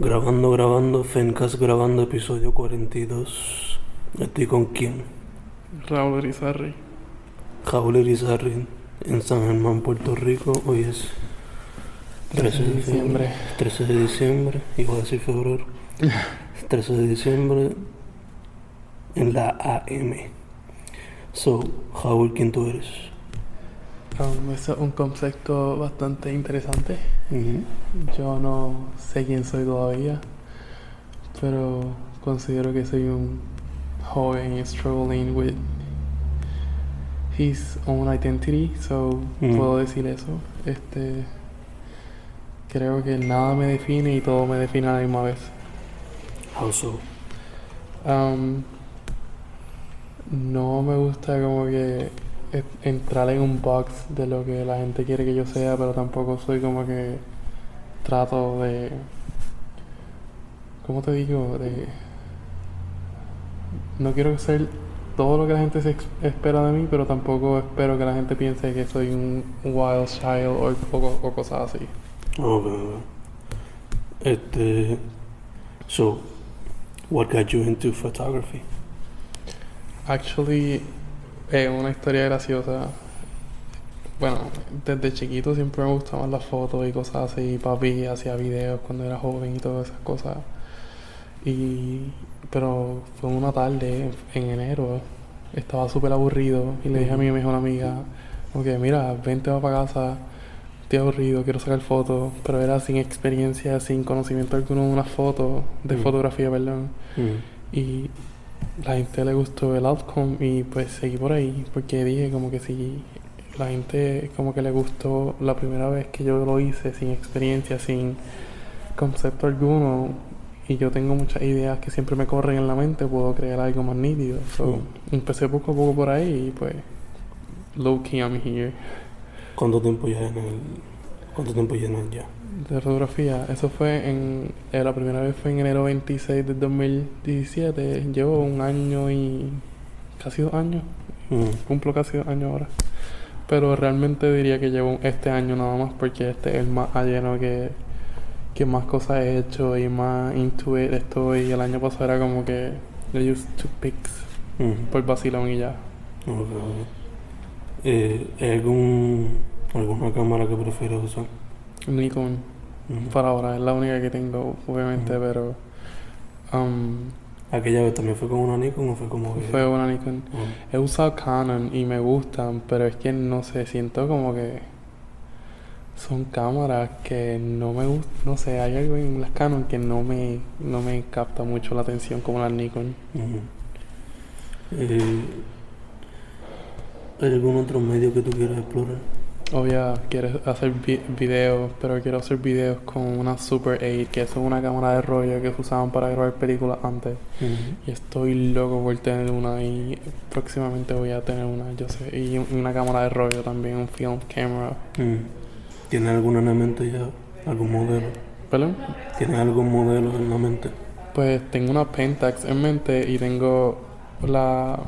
Grabando, grabando, Fencast grabando episodio 42. Estoy con quién? Raúl Irizarry. Raúl Irizarry en San Germán, Puerto Rico. Hoy es 13 de diciembre. 13 de diciembre, iba a decir febrero. 13 de diciembre en la AM. So, Raúl, ¿quién tú eres? Um, eso es un concepto bastante interesante. Yo no sé quién soy todavía, pero considero que soy un joven struggling with his own identity, so Mm. puedo decir eso. Este, creo que nada me define y todo me define a la misma vez. How so? Um, no me gusta como que entrar en un box de lo que la gente quiere que yo sea, pero tampoco soy como que trato de, ¿cómo te digo? De, no quiero ser todo lo que la gente se espera de mí, pero tampoco espero que la gente piense que soy un wild child o, o- o cosas así. Ok, ok. Este. So, what got you into photography? Actually, es una historia graciosa. Bueno, desde chiquito siempre me gustaban las fotos y cosas así. Papi hacía videos cuando era joven y todas esas cosas. Y, pero fue una tarde en enero. Estaba súper aburrido y le dije a mi mejor amiga, ok, mira, vente va para casa. Estoy aburrido, quiero sacar fotos. Pero era sin experiencia, sin conocimiento alguno de una foto, de Mm. fotografía, perdón. Mm. Y la gente le gustó el outcome y pues seguí por ahí porque dije como que si la gente como que le gustó la primera vez que yo lo hice sin experiencia, sin concepto alguno y yo tengo muchas ideas que siempre me corren en la mente, puedo crear algo más nítido. So, empecé poco a poco por ahí y pues low key I'm here. ¿Cuánto tiempo ya en el. ¿Cuánto tiempo llenas ya? De fotografía, eso fue en. eh, la primera vez fue en enero 26 del 2017. Llevo un año y. casi dos años. Mm. Cumplo casi dos años ahora. Pero realmente diría que llevo este año nada más porque este es el más lleno que. que más cosas he hecho y más into it estoy. Y el año pasado era como que. I used to pics Mm. por vacilón y ya. Ok, ok. Eh, ¿Hay algún, alguna cámara que prefieres usar? Nikon, Mm. para ahora, es la única que tengo, obviamente, pero. um, ¿Aquella vez también fue con una Nikon o fue como que.? fue una Nikon. Mm. He usado Canon y me gustan, pero es que no sé, siento como que son cámaras que no me gustan, no sé, hay algo en las Canon que no me, no me capta mucho la atención como las Nikon. Ujú. Eh, ¿Hay algún otro medio que tú quieras explorar? Obvio, quiero hacer vi- videos, pero quiero hacer videos con una Super 8, que es una cámara de rollo que se usaban para grabar películas antes. Y estoy loco por tener una y próximamente voy a tener una, yo sé, y una cámara de rollo también, un film camera. Mm. ¿Tienes alguna en la mente ya? ¿Algún modelo? ¿Perdón? ¿Tienes algún modelo en la mente? Pues tengo una Pentax en mente y tengo la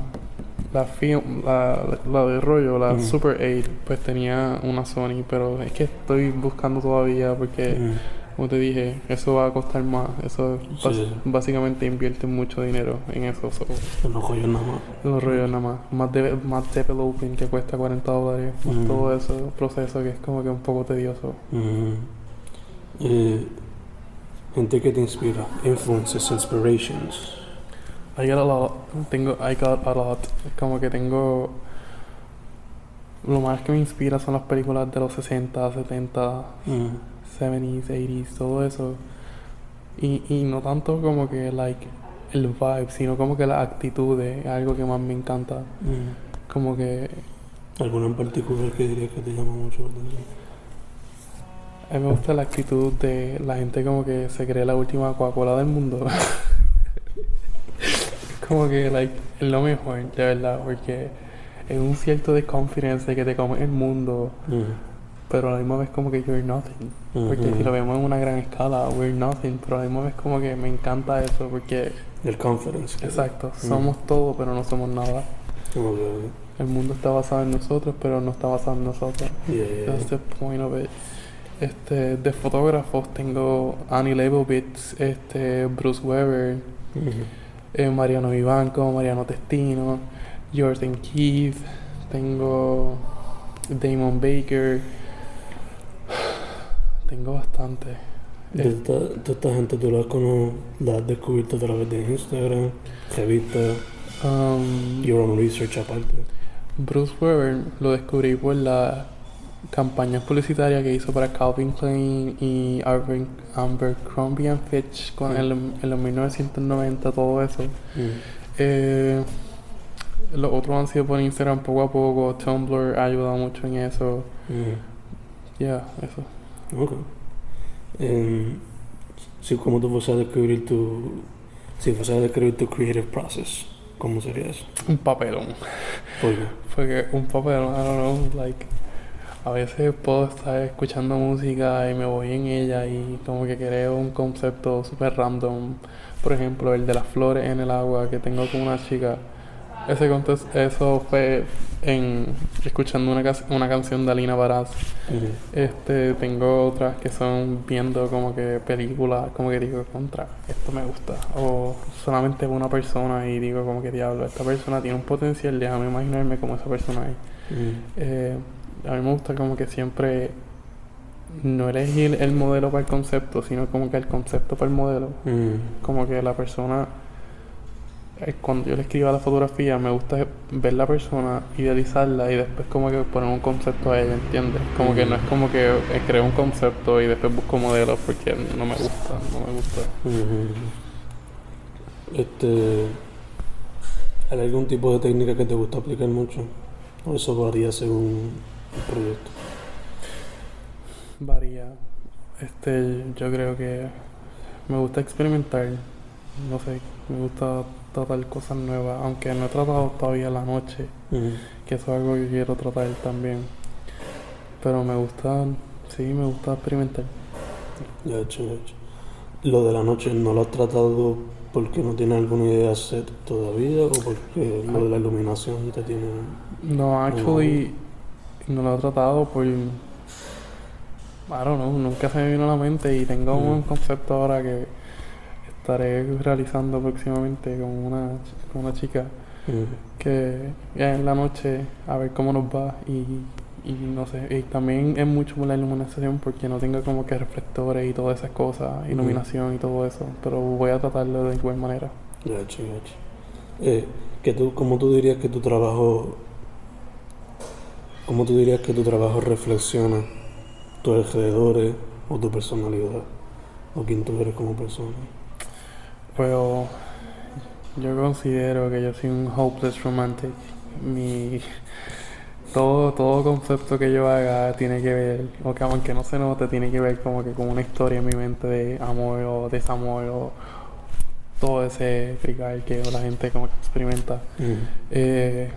la film, la, la de rollo, la Ujú. Super 8, pues tenía una Sony, pero es que estoy buscando todavía porque, Mm. como te dije, eso va a costar más. Eso Sí, básicamente invierte mucho dinero en eso. so, En los joyos nada más. los rollos nada más. Más, de, más developing que cuesta 40 dólares. más Ujú. Todo ese proceso que es como que un poco tedioso. Mm. Eh, gente que te inspira. Influences, inspirations. I got a lot. Tengo, I got a lot. Como que tengo. Lo más que me inspira son las películas de los 60, 70, Mm. 70s, 80s, todo eso. Y, y no tanto como que, like, el vibe, sino como que la actitud es algo que más me encanta. Mm. Como que ¿Alguna en particular que dirías que te llama mucho la atención? a mí me gusta la actitud de la gente como que se cree la última Coca-Cola del mundo. como que, like, es lo mejor, de verdad, porque es un cierto de confidence de que te comes el mundo. Pero a la misma vez como que you're nothing. Porque Ujú. si lo vemos en una gran escala, we're nothing, pero a la misma vez como que me encanta eso, porque, El confidence. exacto, somos todo, pero no somos nada. El mundo está basado en nosotros, pero no está basado en nosotros. Yeah, yeah, That's the point of it. Este, de fotógrafos tengo Annie Leibovitz, este, Bruce Weber, eh, Mariano Vivanco, Mariano Testino, Jordan Keith, tengo Damon Baker, tengo bastante. De esta, de esta gente tú la, cono, la has descubierto a través de Instagram, revistas, Um, your own research aparte. Bruce Weber lo descubrí por la campaña publicitaria que hizo para Calvin Klein y Abercrombie and Fitch con el, en los 1990, todo eso. Mm. Eh, los otros han sido por Instagram poco a poco. Tumblr ha ayudado mucho en eso. Mm. Ya, eso. Ok. Em, si como tú fueras a describir tu... Si fueras a describir tu creative process, ¿cómo sería eso? Un papelón. ¿Por qué? Porque un papelón, I don't know, like. A veces puedo estar escuchando música y me voy en ella y como que creo un concepto súper random. Por ejemplo, el de las flores en el agua que tengo con una chica. Ese contes- eso fue en escuchando una, una canción de Alina Baraz. Este, tengo otras que son viendo como que películas, como que digo, contra, esto me gusta. O solamente una persona y digo como que diablo, esta persona tiene un potencial, déjame imaginarme como esa persona es. Eh, a mí me gusta como que siempre no elegir el modelo para el concepto, sino como que el concepto para el modelo. Mm. Como que la persona, eh, cuando yo le escribo la fotografía, me gusta ver la persona, idealizarla y después como que poner un concepto a ella, ¿entiendes? Como que no es como que eh, creo un concepto y después busco modelos porque no me gusta, no me gusta. Ujú. Este, ¿Hay algún tipo de técnica que te gusta aplicar mucho? ¿O eso varía según el proyecto? Varía. Este, yo creo que me gusta experimentar. No sé, me gusta tratar cosas nuevas, aunque no he tratado todavía la noche, que eso es algo que quiero tratar también. Pero me gusta, sí, me gusta experimentar. Ya hecho, ya hecho. Lo de la noche no lo has tratado porque no tienes alguna idea set todavía o porque lo de la iluminación te tiene... No, actually, no lo he tratado por. Don't know, nunca se me vino a la mente y tengo Mm. un concepto ahora que estaré realizando próximamente con una, con una chica Ujú. que ya en la noche a ver cómo nos va y, y no sé, y también es mucho por la iluminación porque no tengo como que reflectores y todas esas cosas, iluminación y todo eso, pero voy a tratarlo de igual manera. Ya hecho. Eh, que tú, ¿Cómo tú dirías que tu trabajo... ¿Cómo tú dirías que tu trabajo reflexiona tus alrededores o tu personalidad? O quién tú eres como persona. Pero yo considero que yo soy un hopeless romantic. Mi todo, todo concepto que yo haga tiene que ver, o que aunque no se note, tiene que ver como que con una historia en mi mente de amor o desamor o todo ese fricar que la gente como que experimenta. Ujú. Eh,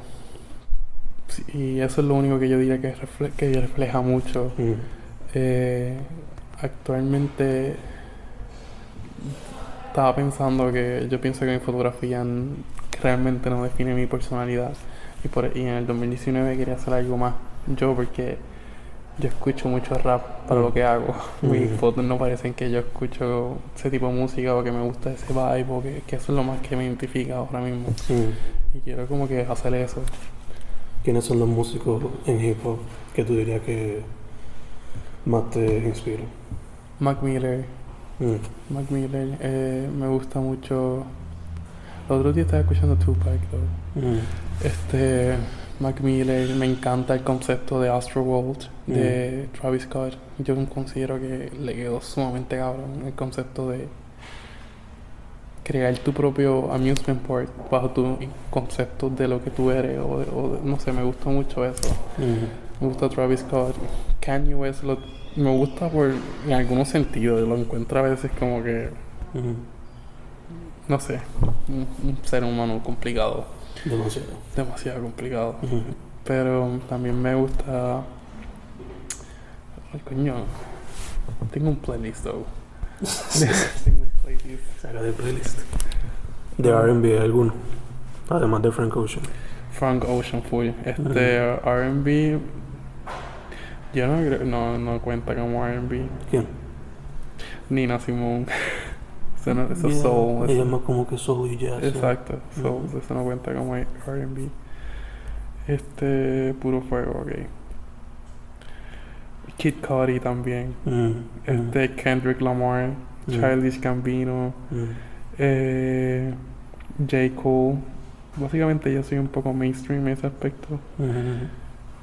y eso es lo único que yo diría que, refle- que refleja mucho. Ujú. eh, actualmente estaba pensando que yo pienso que mi fotografía realmente no define mi personalidad. Y, por, y en el 2019 quería hacer algo más yo porque yo escucho mucho rap para lo que hago. Mis Mm. fotos no parecen que yo escucho ese tipo de música o que me gusta ese vibe o que, que eso es lo más que me identifica ahora mismo. Y quiero como que hacer eso ¿Quiénes son los músicos en hip hop que tú dirías que más te inspiran? Mac Miller Mm. Mac Miller eh, me gusta mucho. El otro día estaba escuchando Tupac. Mm. Este, Mac Miller, me encanta el concepto de Astro World de Travis Scott. Yo considero que le quedó sumamente cabrón el concepto de crear tu propio amusement park bajo tu concepto de lo que tú eres. O, o no sé, me gustó mucho eso. Me gusta Travis Scott. Kanye West lo- me gusta por en algunos sentidos. Lo encuentro a veces como que no sé, un, un ser humano complicado, Demasiado. demasiado complicado. Pero también me gusta. Ay, coño. Tengo un playlist, though. Tengo. Saca de playlist. De R&B alguno. Además de Frank Ocean. Frank Ocean full. Este RB. Yo no creo, no, no cuenta como R&B. ¿Quién? Nina Simone. eso no, eso es Yeah, soul. Ella es más como que soul y jazz. Exacto, soul. Ujú. Eso no cuenta como R&B. Este, puro fuego, ok. Kid Cudi también. Mm, mm, Este, Kendrick Lamar. Mm. Childish Gambino. mm, Eh, J. Cole. Básicamente yo soy un poco mainstream en ese aspecto.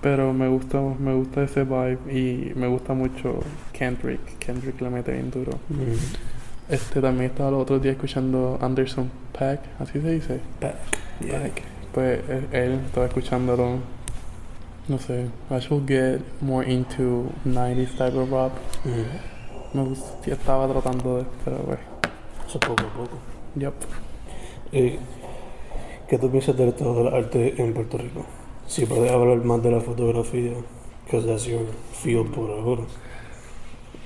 Pero me gusta, me gusta ese vibe y me gusta mucho Kendrick. Kendrick le mete bien duro. Mm. Este también estaba los otros días escuchando Anderson Pack, así se dice. Back. Yeah. Pues él, él estaba escuchándolo. No sé, I should get more into 90s type of rap. Mm. Me sí estaba tratando de, pero pues, Eso poco a poco. yep. Eh, ¿Qué tú piensas del estado del arte en Puerto Rico? Si puedes hablar más de la fotografía, que that's your field por ahora.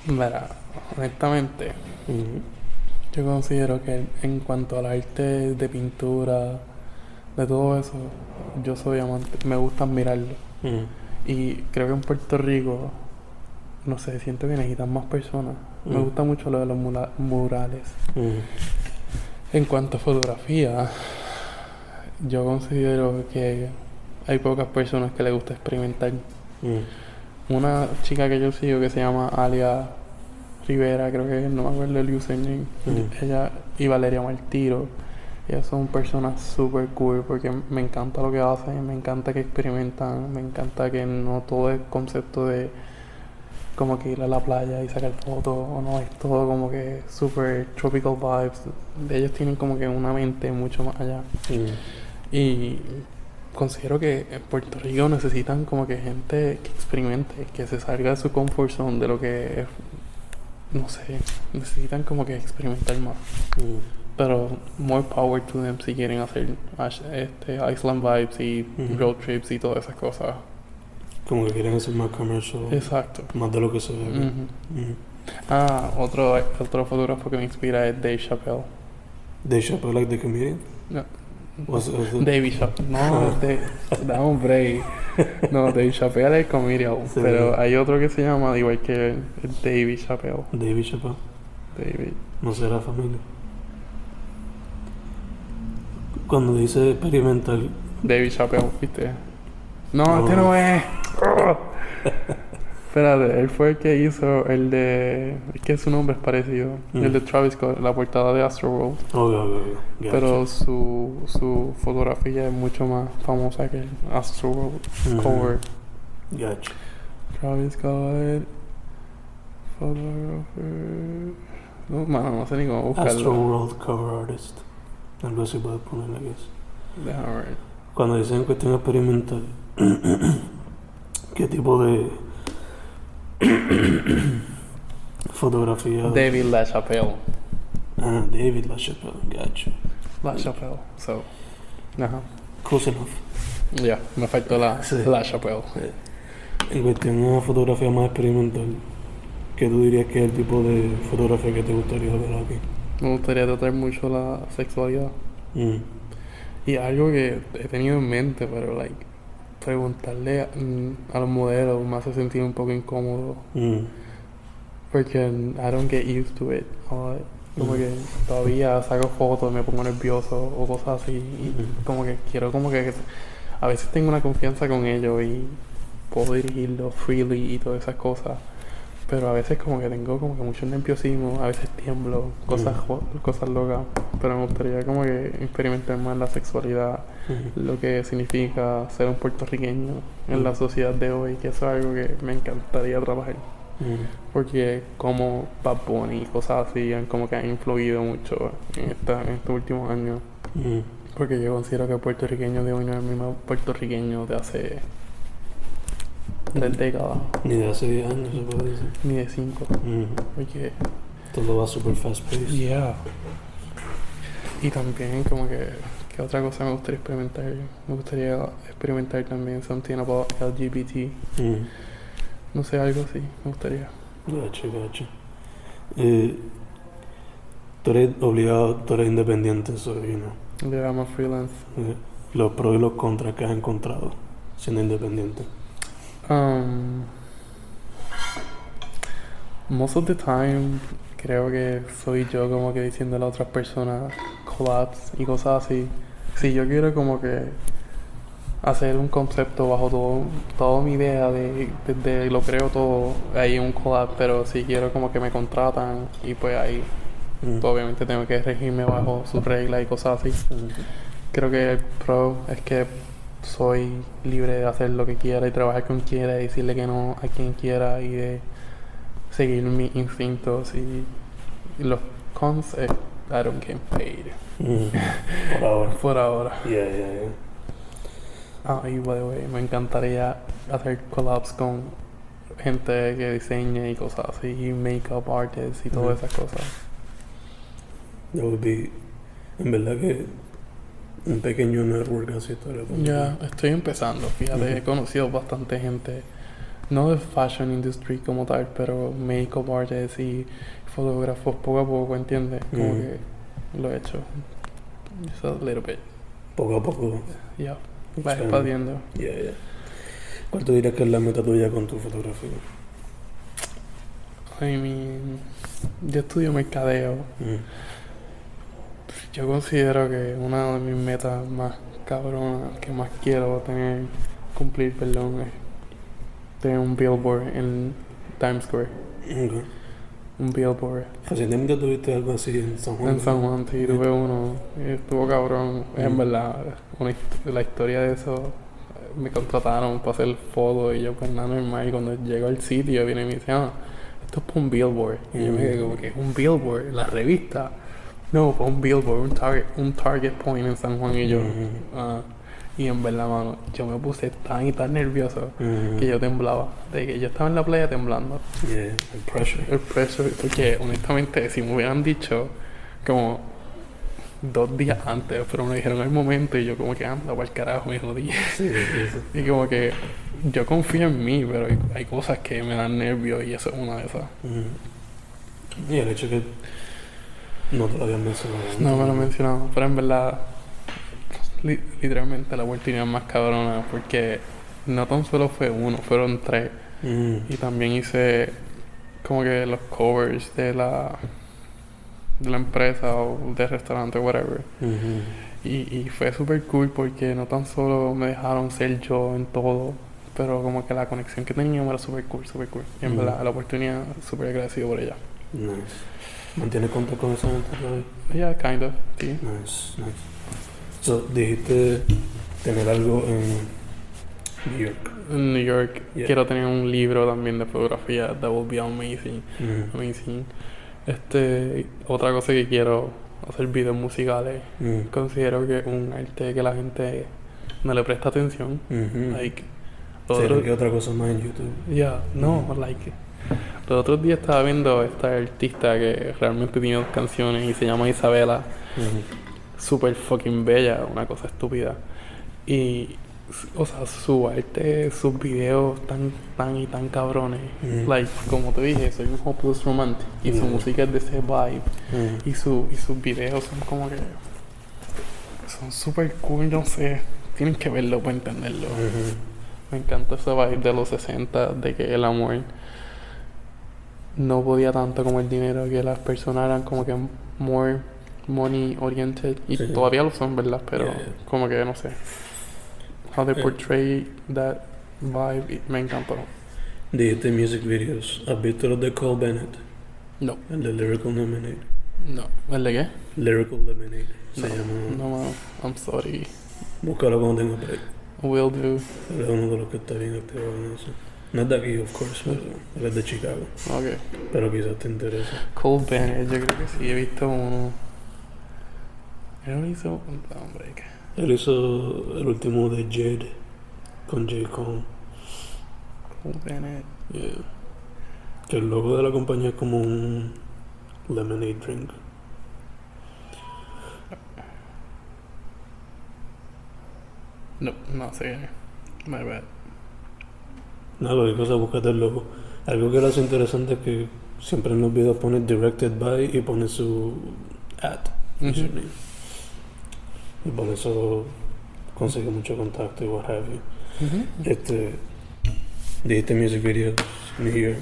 Mira, honestamente, yo considero que en cuanto al arte de pintura, de todo eso, yo soy amante, me gusta admirarlo. Y creo que en Puerto Rico, no sé, siento que necesitan más personas. Me Mm. gusta mucho lo de los murales. mm, En cuanto a fotografía, yo considero que hay pocas personas que les gusta experimentar. mm, Una chica que yo sigo que se llama Alia Rivera, creo que no me acuerdo el username. Ella y Valeria Martiro. Ellas son personas super cool porque me encanta lo que hacen, me encanta que experimentan, me encanta que no todo es concepto de como que ir a la playa y sacar fotos o no, es todo como que super tropical vibes. Ellos tienen como que una mente mucho más allá. mm, Y considero que en Puerto Rico necesitan como que gente que experimente, que se salga de su comfort zone, de lo que es, no sé, necesitan como que experimentar más. mm, Pero more power to them si quieren hacer este, Island vibes y road trips y todas esas cosas. Como que quieren hacer más commercial, Exacto. más de lo que se ve. Ah, otro, otro fotógrafo que me inspira es Dave Chappelle. Dave Chappelle, like the comedian? No. Was, was it- David Chappelle. No, de, da un break. No, Dave Chappelle es comedian. Sí. Pero hay otro que se llama igual que él, David Chappelle. David Chappelle. David. No será familia. Cuando dice experimental, David Chappelle, ¿viste? No, este no es. Espérate, él fue el que hizo el de. Es que su nombre es parecido. Mm. El de Travis Scott, la portada de Astroworld. obvio, obvio, obvio. Gotcha. Pero su, su fotografía es mucho más famosa que el Astroworld Ujú. cover. Gotcha. Travis Scott. Photographer. No, mano, no sé ni cómo buscarlo. Astro World Cover Artist. Algo así puedes poner, I guess. Déjame ver. Cuando dicen cuestión experimental, ¿qué tipo de fotografía? David LaChapelle. Ah, David LaChapelle, gotcha. LaChapelle. So. Ajá. Close enough. Ya, me faltó la Sí. LaChapelle. En cuestión de una fotografía más experimental, ¿qué tú dirías que es el tipo de fotografía que te gustaría ver aquí? Me gustaría tratar mucho la sexualidad. Mm, Y algo que he tenido en mente, pero, like, preguntarle a, mm, a los modelos me hace sentir un poco incómodo. mm, Porque I don't get used to it. O, como Mm. que todavía saco fotos, me pongo nervioso o cosas así. Y Mm. como que quiero como que... A veces tengo una confianza con ellos y puedo dirigirlo freely y todas esas cosas. Pero a veces como que tengo como que mucho nerviosismo, a veces tiemblo, cosas, Mm. cosas locas. Pero me gustaría como que experimentar más la sexualidad, mm, lo que significa ser un puertorriqueño en la sociedad de hoy, que eso es algo que me encantaría trabajar. Porque como Bad Bunny y cosas así han como que han influido mucho en, esta, en estos últimos años. Porque yo considero que el puertorriqueño de hoy no es el mismo puertorriqueño de hace tres décadas, Ni de hace 10 años se puede decir. ni de cinco. Mm, Porque, Todo va super fast paced. yeah. Y también como que, ¿qué otra cosa me gustaría experimentar? Me gustaría experimentar también something about LGBT. Mm. No sé, algo así, me gustaría. Gacho, gacho. Eh, tú eres obligado, tú eres independiente, so, you know, De más freelance. eh, los pros y los contras que has encontrado siendo independiente. Um, Most of the time, creo que soy yo como que diciéndole a otras personas collabs y cosas así. Si yo quiero como que hacer un concepto bajo todo, toda mi idea de, de, lo creo todo ahí un collab, pero si quiero como que me contratan y pues ahí mm. obviamente tengo que regirme bajo sus reglas y cosas así. Mm. Creo que el pro es que soy libre de hacer lo que quiera y trabajar con quien quiera y decirle que no a quien quiera y de seguir mis instintos y, los cons es I don't get paid. Mm. Por ahora. Por ahora. Yeah, yeah, yeah. Ah, y by the way, me encantaría hacer collabs con gente que diseñe y cosas así, y makeup artists y todas esas cosas. That would be, en verdad que un pequeño network así Ya, estoy empezando, fíjate, he conocido bastante gente, no de fashion industry como tal, pero makeup artists y fotógrafos poco a poco, ¿entiendes? Como que lo he hecho. Just a little bit. Poco a poco. Ya. Va expandiendo. Yeah, yeah. ¿Cuál tú dirías que es la meta tuya con tu fotografía? I mean, yo estudio mercadeo. Mm. Yo considero que una de mis metas más cabronas, que más quiero tener, cumplir, perdón, es tener un billboard en Times Square. Okay un billboard. Recientemente tuviste algo así en San Juan. En San Juan, sí, tuve uno. Y estuvo cabrón. En mm. verdad, la historia de eso, me contrataron para hacer fotos y yo pues nada normal. Y cuando llego al sitio, viene y me dice, ah, esto es para un billboard. Y yo me quedé como que, un billboard, la revista. No, para un billboard, un target, un target point en San Juan. Y yo, ah. Y en verdad, mano, yo me puse tan y tan nervioso que yo temblaba. De que yo estaba en la playa temblando. Yeah, el pressure. El pressure. Porque honestamente, si me hubieran dicho como dos días antes, pero me dijeron el momento y yo como que anda para el carajo, me jodí. Sí, y como que yo confío en mí, pero hay, cosas que me dan nervios y eso es una de esas. Y el hecho que no te lo habían mencionado. No me lo he mencionado, pero en verdad literalmente la oportunidad más cabrona porque no tan solo fue uno, fueron tres. Mm. Y también hice como que los covers de la de la empresa o del restaurante, whatever. Mm-hmm. y, y fue súper cool porque no tan solo me dejaron ser yo en todo, pero como que la conexión que teníamos era súper cool, súper cool. Y en mm-hmm. verdad, la oportunidad, súper agradecido por ella. Nice. ¿Mantienes contacto con esa gente todavía? Yeah, kind of, sí. Nice, nice. So, dijiste tener algo en New York. En New York. Quiero tener un libro también de fotografía. That will be amazing. Mm. Amazing. Este, otra cosa que quiero hacer videos musicales. Mm. Considero que un arte que la gente no le presta atención. Mm-hmm. Like, otro, otra cosa más en YouTube? Yeah, no, mm. like. Los otros días estaba viendo a esta artista que realmente tiene dos canciones y se llama Isabela. Súper fucking bella, una cosa estúpida. Y, o sea, su arte, sus videos tan, tan y tan cabrones. Like, como te dije, soy un hopeless romantic. Y su música es de ese vibe. Y, su, y sus videos son como que. Son súper cool, no sé. Tienen que verlo para entenderlo. Me encanta ese vibe de los 60, de que el amor no podía tanto como el dinero, que las personas eran como que more money oriented y todavía lo son, ¿verdad? Pero como que no sé. How they portray that vibe me encantó. Dijiste music videos. ¿Has visto los de Cole Bennett? No. El de Lyrical Lemonade. No. ¿El de qué? Lyrical Lemonade. Se no, llama. No, I'm sorry. Búscalo cuando tenga break. Will do. Él es uno de los que está bien activo en eso. No es de aquí, of course, pero él es de Chicago. Ok. Pero quizás te interese. Cole Bennett, yo creo que sí, he visto uno. Él hizo un break. Él hizo el último de Jade con J. Cole. Cole Bennett. Yeah. Que el logo de la compañía es como un lemonade drink. No, no sé. My bad. No, cualquier cosa, búscate el logo. Algo que le hace interesante es que siempre en los videos pone directed by y pone su ad. Y por eso consigue mucho contacto y what have you. Este, dijiste music videos, New York.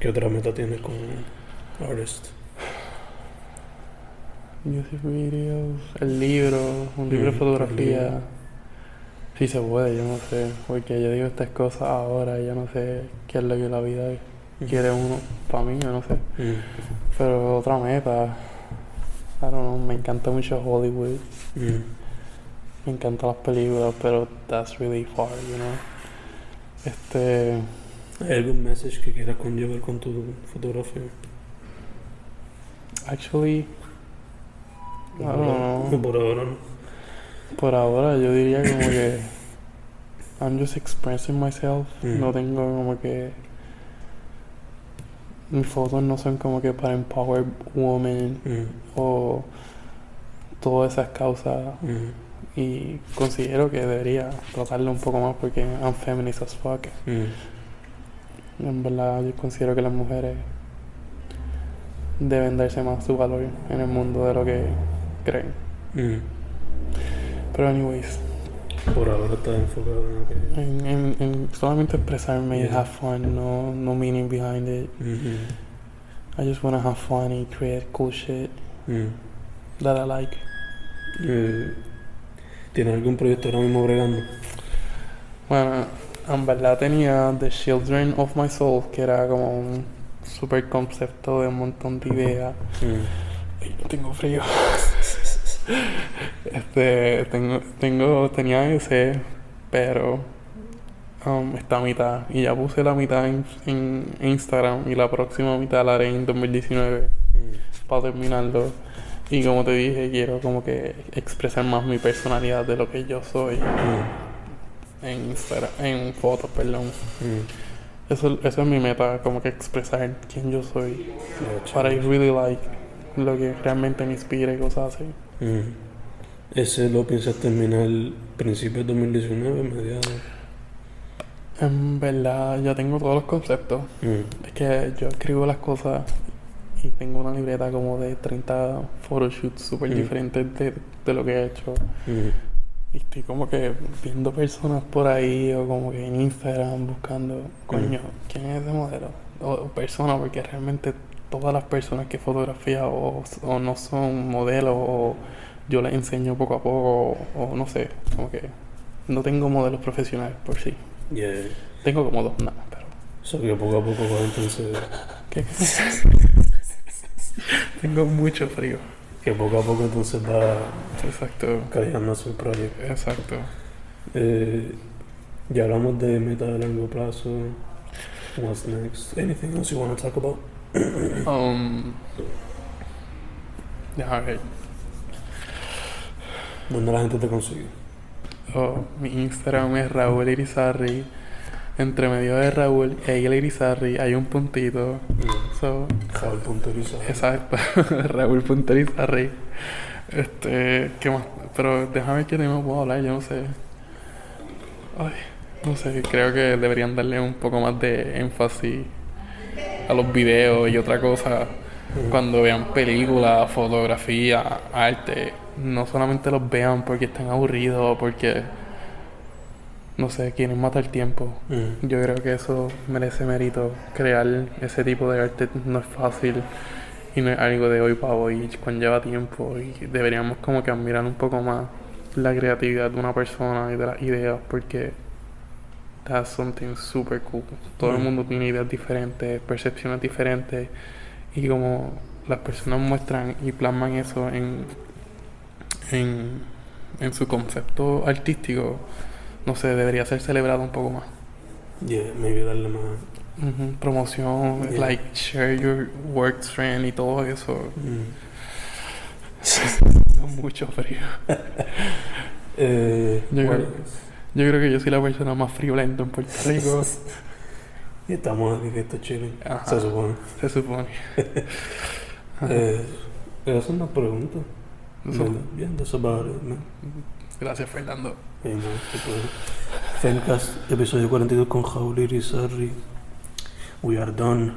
¿Qué otra meta tienes con Artist? Music videos, el libro, un libro de Mm, fotografía. Si se puede, yo no sé. Porque yo digo estas cosas ahora y yo no sé qué es lo que la vida quiere uno. Para mí, yo no sé. Mm, Pero otra meta. I don't know, me encanta mucho Hollywood. mm. Me encantan las películas, pero that's really far, you know. Este. ¿Hay algún message que quieras conllevar con tu fotografía? Actually. I don't know. Por ahora no. Por ahora yo diría como que I'm just expressing myself. Mm. No tengo como que mis fotos no son como que para empower women Mm, o todas esas causas mm, y considero que debería tratarlo un poco más porque I'm feminist as fuck. En verdad yo considero que las mujeres deben darse más su valor en el mundo de lo que creen. Mm. Pero anyways, Por ahora estás enfocado en lo que... En, en, en solamente expresarme y Yeah. have fun, no, no meaning behind it. Mhm. I just wanna have fun and create cool shit Mm. that I like. Eh, ¿Tienes algún proyecto ahora mismo bregando? Bueno, en verdad tenía The Children of My Soul, que era como un super concepto de un montón de ideas. Mm. Ay, tengo frío. Este, tengo, tengo, tenía ese, pero um, esta mitad. Y ya puse la mitad en, en Instagram y la próxima mitad la haré en 2019 Mm. para terminarlo. Y como te dije, quiero como que expresar más mi personalidad de lo que yo soy Mm. en Instagram, en fotos, perdón. Mm. Eso, eso es mi meta, como que expresar quién yo soy. Para I really like lo que realmente me inspira y cosas así. Mm. ¿Ese lo piensas terminar principios de 2019, mediados? En verdad, ya tengo todos los conceptos. Mm. Es que yo escribo las cosas y tengo una libreta como de 30 photoshoots súper Mm. diferentes de, de lo que he hecho. Mm. Y estoy como que viendo personas por ahí o como que en Instagram buscando, coño, ¿quién es ese modelo? O, o persona, porque realmente todas las personas que fotografía o, o no son modelos o yo les enseño poco a poco o, o no sé, como que no tengo modelos profesionales por sí. Yeah. Tengo como dos nada, pero... So que poco a poco va entonces... ¿Qué? tengo mucho frío. Que poco a poco entonces va Exacto, creando su proyecto. exacto. Eh, ya hablamos de meta de largo plazo. What's next? Anything else you want to talk about? Um, déjame ver. ¿Dónde la gente te consigue? Oh, mi Instagram es Raúl Irizarry. Entre medio de Raúl e Irizarry hay un puntito. So, Raúl Punto exacto. Raúl punto Irizarry. Este, ¿qué más? Pero déjame qué tema puedo hablar, yo no sé. Ay, no sé, creo que deberían darle un poco más de énfasis a los videos y otra cosa. Mm. Cuando vean películas, fotografía, arte, no solamente los vean porque están aburridos o porque, no sé, quieren matar tiempo. Mm. Yo creo que eso merece mérito. Crear ese tipo de arte no es fácil y no es algo de hoy para hoy, conlleva tiempo y deberíamos como que admirar un poco más la creatividad de una persona y de las ideas porque that's something super cool. Todo el Mm. mundo tiene ideas diferentes, percepciones diferentes y como las personas muestran y plasman eso en, en, en su concepto artístico, no sé, debería ser celebrado un poco más. Yeah, maybe darle más. Ujú, Promoción, Yeah. like share your work trend y todo eso. Mm. Mucho frío. Eh, Yo Yo creo que yo soy la persona más friolenta en Puerto Rico. y estamos aquí que está. Ajá. Se supone. Se supone. Eh, es una pregunta. Eso- Bien, that's about it, man. Gracias, Fernando. Man, qué pedo. Femcast, episodio 42 con Jaul Irizarry. We are done.